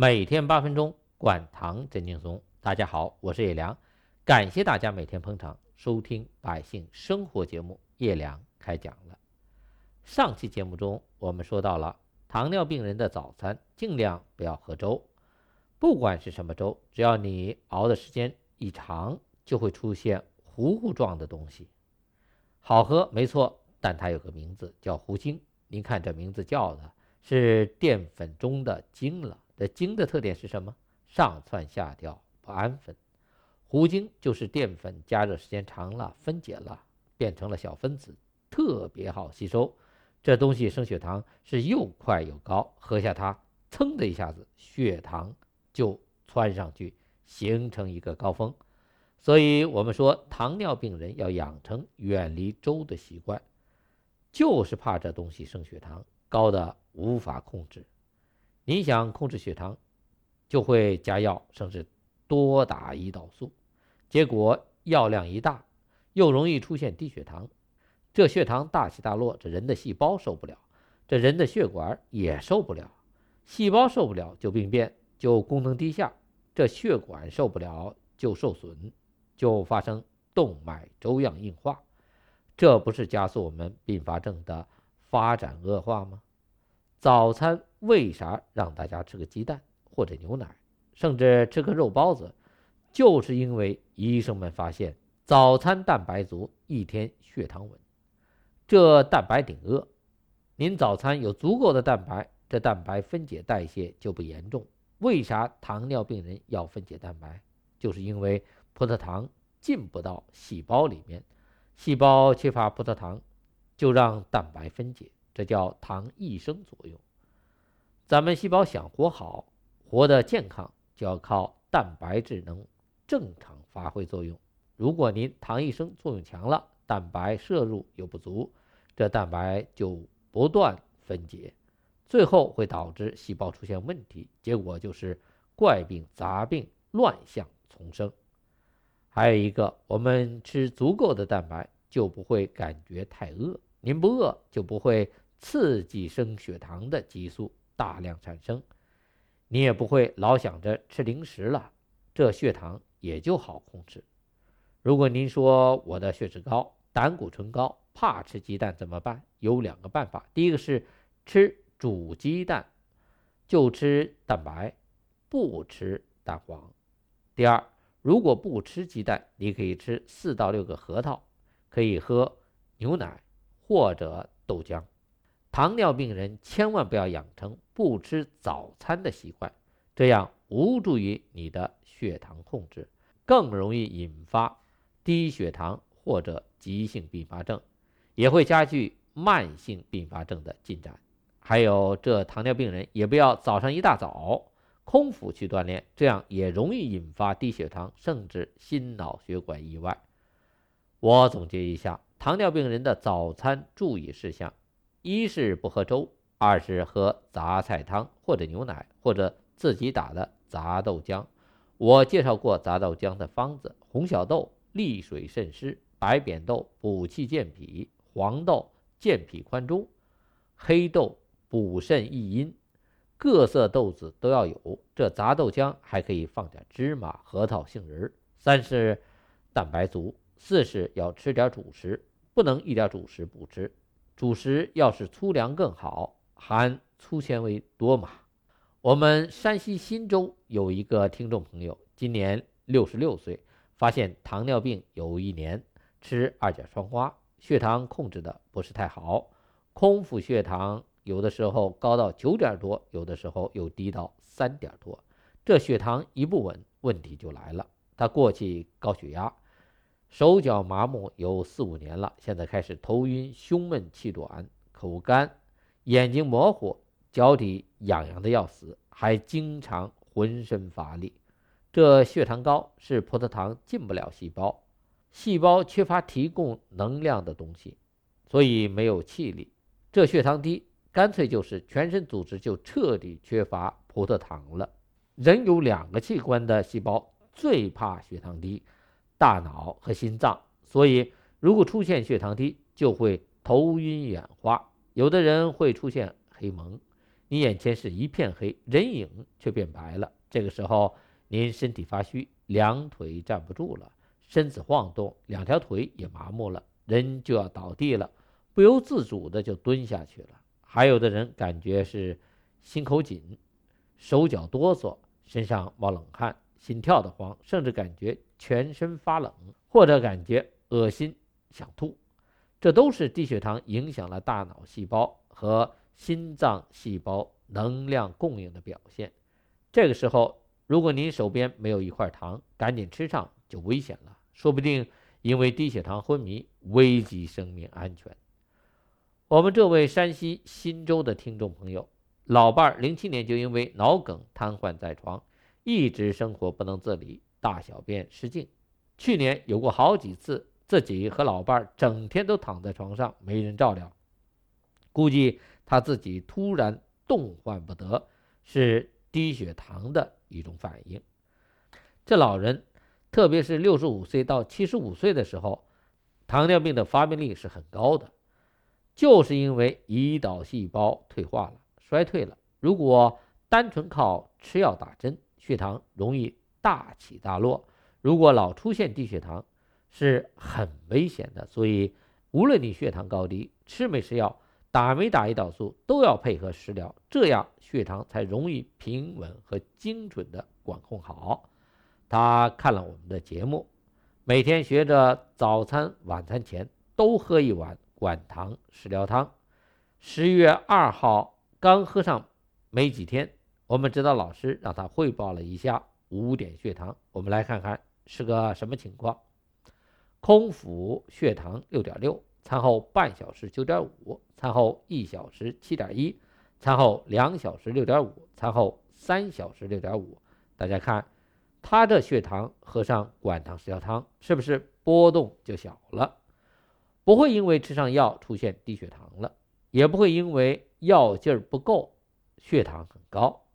每天八分钟，管糖真轻松。大家好，我是叶良，感谢大家每天捧场收听百姓生活节目。叶良开讲了。上期节目中，我们说到了糖尿病人的早餐尽量不要喝粥，不管是什么粥，只要你熬的时间一长，就会出现糊糊状的东西。好喝没错，但它有个名字叫糊精。您看这名字叫的是淀粉中的精了。的精的特点是什么？上窜下跳，不安分。糊精就是淀粉加热时间长了，分解了，变成了小分子，特别好吸收。这东西升血糖是又快又高，喝下它，噌的一下子，血糖就窜上去，形成一个高峰。所以我们说，糖尿病人要养成远离粥的习惯，就是怕这东西升血糖高的无法控制。你想控制血糖，就会加药，甚至多打胰岛素，结果药量一大，又容易出现低血糖。这血糖大起大落，这人的细胞受不了，这人的血管也受不了。细胞受不了就病变，就功能低下；这血管受不了就受损，就发生动脉粥样硬化。这不是加速我们并发症的发展恶化吗？早餐为啥让大家吃个鸡蛋或者牛奶，甚至吃个肉包子？就是因为医生们发现早餐蛋白足，一天血糖稳。这蛋白顶饿，您早餐有足够的蛋白，这蛋白分解代谢就不严重。为啥糖尿病人要分解蛋白？就是因为葡萄糖进不到细胞里面，细胞缺乏葡萄糖，就让蛋白分解。这叫糖益生作用。咱们细胞想活好、活得健康，就要靠蛋白质能正常发挥作用。如果您糖一生作用强了，蛋白摄入又不足，这蛋白就不断分解，最后会导致细胞出现问题，结果就是怪病杂病乱象丛生。还有一个，我们吃足够的蛋白，就不会感觉太饿。您不饿，就不会。刺激升血糖的激素大量产生，你也不会老想着吃零食了，这血糖也就好控制。如果您说我的血脂高、胆固醇高，怕吃鸡蛋怎么办？有两个办法，第一个是吃煮鸡蛋，就吃蛋白，不吃蛋黄。第二，如果不吃鸡蛋，你可以吃四到六个核桃，可以喝牛奶或者豆浆。糖尿病人千万不要养成不吃早餐的习惯，这样无助于你的血糖控制，更容易引发低血糖或者急性并发症，也会加剧慢性并发症的进展。还有，这糖尿病人也不要早上一大早空腹去锻炼，这样也容易引发低血糖，甚至心脑血管意外。我总结一下，糖尿病人的早餐注意事项。一是不喝粥，二是喝杂菜汤或者牛奶，或者自己打的杂豆浆。我介绍过杂豆浆的方子：红小豆利水渗湿，白扁豆补气健脾，黄豆健脾宽中，黑豆补肾益阴。各色豆子都要有。这杂豆浆还可以放点芝麻、核桃、杏仁。三是蛋白足，四是要吃点主食，不能一点主食不吃。主食要是粗粮更好，含粗纤维多嘛。我们山西忻州有一个听众朋友，今年六十六岁，发现糖尿病有一年，吃二甲双胍，血糖控制的不是太好，空腹血糖有的时候高到九点多，有的时候又低到三点多，这血糖一不稳，问题就来了。他过去高血压。手脚麻木有四五年了，现在开始头晕、胸闷、气短、口干、眼睛模糊、脚底痒痒的要死，还经常浑身乏力。这血糖高是葡萄糖进不了细胞，细胞缺乏提供能量的东西，所以没有气力。这血糖低，干脆就是全身组织就彻底缺乏葡萄糖了。人有两个器官的细胞最怕血糖低。大脑和心脏，所以如果出现血糖低，就会头晕眼花，有的人会出现黑蒙，你眼前是一片黑，人影却变白了。这个时候，您身体发虚，两腿站不住了，身子晃动，两条腿也麻木了，人就要倒地了，不由自主的就蹲下去了。还有的人感觉是心口紧，手脚哆嗦，身上冒冷汗，心跳的慌，甚至感觉全身发冷，或者感觉恶心想吐。这都是低血糖影响了大脑细胞和心脏细胞能量供应的表现。这个时候，如果您手边没有一块糖，赶紧吃上就危险了，说不定因为低血糖昏迷，危及生命安全。我们这位山西忻州的听众朋友，老伴儿零七年就因为脑梗瘫痪在床，一直生活不能自理，大小便失禁，去年有过好几次。自己和老伴儿整天都躺在床上，没人照料。估计他自己突然动换不得，是低血糖的一种反应。这老人，特别是六十五岁到七十五岁的时候，糖尿病的发病率是很高的，就是因为胰岛细胞退化了、衰退了。如果单纯靠吃药打针，血糖容易大起大落。如果老出现低血糖，是很危险的，所以无论你血糖高低，吃没吃药，打没打胰岛素，都要配合食疗，这样血糖才容易平稳和精准的管控好。他看了我们的节目，每天学着早餐、晚餐前都喝一碗管糖食疗汤。十月二号刚喝上没几天，我们指导老师让他汇报了一下五点血糖，我们来看看是个什么情况。空腹血糖六点六，餐后半小时九点五，餐后一小时七点一，餐后两小时六点五，餐后三小时六点五。大家看，他这血糖喝上管糖食疗汤，是不是波动就小了？不会因为吃上药出现低血糖了，也不会因为药劲儿不够，血糖很高。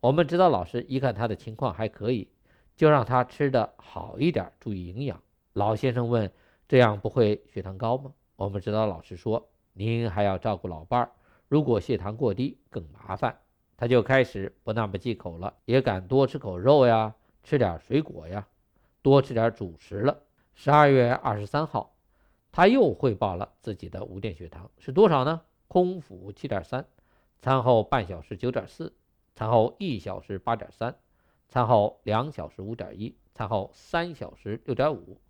我们指导老师一看他的情况还可以，就让他吃的好一点，注意营养。老先生问：“这样不会血糖高吗？”我们指导老师说：“您还要照顾老伴儿，如果血糖过低更麻烦。”他就开始不那么忌口了，也敢多吃口肉呀，吃点水果呀，多吃点主食了。十二月二十三号，他又汇报了自己的五点血糖是多少呢？空腹七点三，餐后半小时九点四，餐后一小时八点三，餐后两小时五点一，餐后三小时六点五。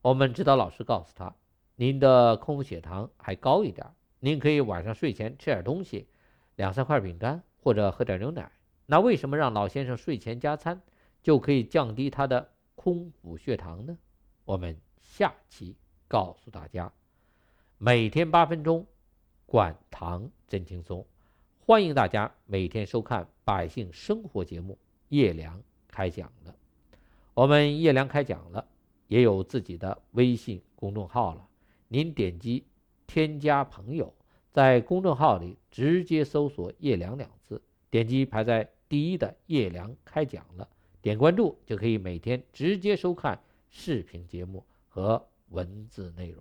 我们指导老师告诉他：“您的空腹血糖还高一点，您可以晚上睡前吃点东西，两三块饼干或者喝点牛奶。那为什么让老先生睡前加餐就可以降低他的空腹血糖呢？”我们下期告诉大家。每天八分钟，管糖真轻松，欢迎大家每天收看《百姓生活》节目。叶良开讲了，我们叶良开讲了。也有自己的微信公众号了，您点击添加朋友，在公众号里直接搜索“叶良”两字，点击排在第一的“叶良开讲了”，点关注就可以每天直接收看视频节目和文字内容。